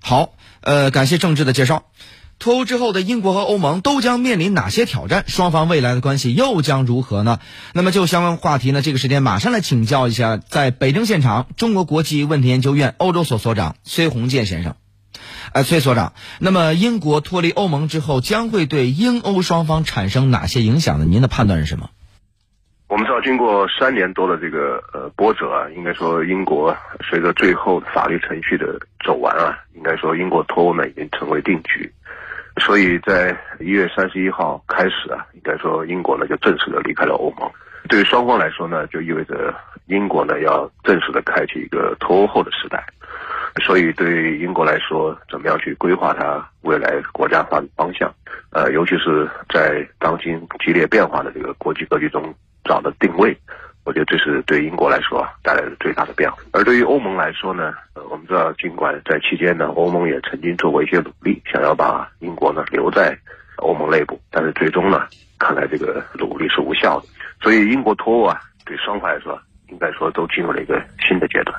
好，呃，感谢郑智的介绍。脱欧之后的英国和欧盟都将面临哪些挑战？双方未来的关系又将如何呢？那么就相关话题呢，这个时间马上来请教一下，在北京现场，中国国际问题研究院欧洲所所长崔洪建先生。呃，崔所长，那么英国脱离欧盟之后，将会对英欧双方产生哪些影响呢？您的判断是什么？我们知道，经过三年多的这个呃波折啊，应该说英国随着最后法律程序的走完啊，应该说英国脱欧呢已经成为定局。所以在一月三十一号开始啊，应该说英国呢就正式的离开了欧盟。对于双方来说呢，就意味着英国呢要正式的开启一个脱欧后的时代。所以对于英国来说，怎么样去规划它未来国家发展方向？呃，尤其是在当今激烈变化的这个国际格局中找的定位，我觉得这是对英国来说带来的最大的变化。而对于欧盟来说呢，呃，我们知道，尽管在期间呢，欧盟也曾经做过一些努力，想要把英国呢留在欧盟内部，但是最终呢，看来这个努力是无效的。所以英国脱欧啊，对双方来说，应该说都进入了一个新的阶段。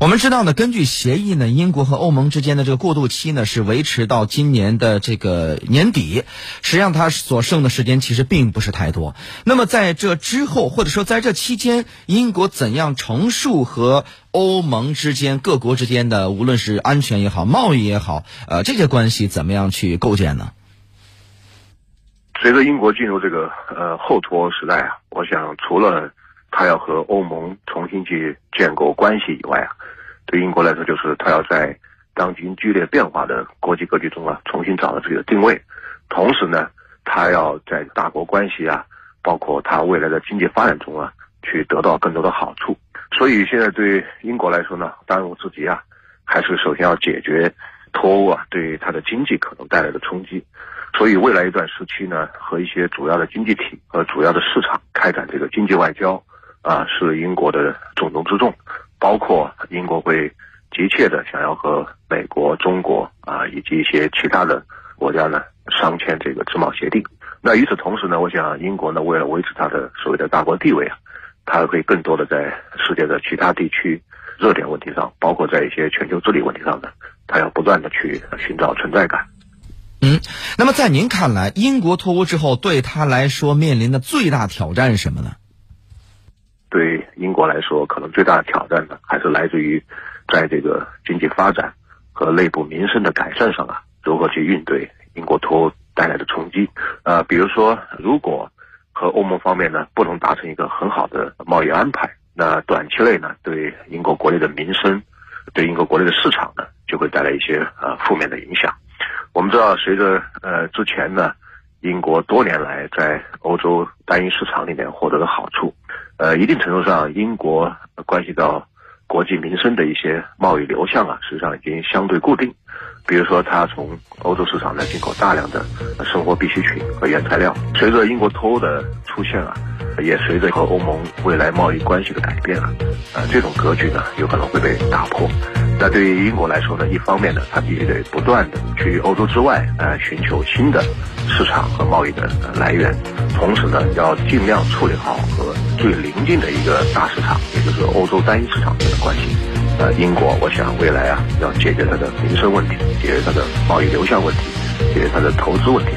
我们知道呢，根据协议呢，英国和欧盟之间的这个过渡期呢是维持到今年的这个年底。实际上，它所剩的时间其实并不是太多。那么在这之后，或者说在这期间，英国怎样重塑和欧盟之间各国之间的，无论是安全也好、贸易也好，呃，这些关系怎么样去构建呢？随着英国进入这个呃后脱欧时代啊，我想除了。他要和欧盟重新去建构关系以外啊，对英国来说，就是他要在当今剧烈变化的国际格局中啊，重新找到自己的定位。同时呢，他要在大国关系啊，包括他未来的经济发展中啊，去得到更多的好处。所以现在对英国来说呢，当务之急啊，还是首先要解决脱欧啊对他的经济可能带来的冲击。所以未来一段时期呢，和一些主要的经济体和主要的市场开展这个经济外交。啊，是英国的重中之重，包括英国会急切的想要和美国、中国啊以及一些其他的国家呢商签这个自贸协定。那与此同时呢，我想英国呢为了维持它的所谓的大国地位啊，它会更多的在世界的其他地区热点问题上，包括在一些全球治理问题上呢，它要不断的去寻找存在感。嗯，那么在您看来，英国脱欧之后对他来说面临的最大挑战是什么呢？对英国来说，可能最大的挑战呢，还是来自于，在这个经济发展和内部民生的改善上啊，如何去应对英国脱欧带来的冲击？呃，比如说，如果和欧盟方面呢不能达成一个很好的贸易安排，那短期内呢，对英国国内的民生，对英国国内的市场呢，就会带来一些呃负面的影响。我们知道，随着呃之前呢，英国多年来在欧洲单一市场里面获得的好处。呃，一定程度上，英国关系到国际民生的一些贸易流向啊，实际上已经相对固定。比如说，它从欧洲市场呢进口大量的生活必需品和原材料。随着英国脱欧的出现啊，也随着和欧盟未来贸易关系的改变啊，呃，这种格局呢有可能会被打破。那对于英国来说呢，一方面呢，它必须得不断的去欧洲之外呃寻求新的市场和贸易的来源，同时呢，要尽量处理好和最邻近的一个大市场，也就是欧洲单一市场的关系。呃，英国，我想未来啊，要解决它的民生问题，解决它的贸易流向问题，解决它的投资问题。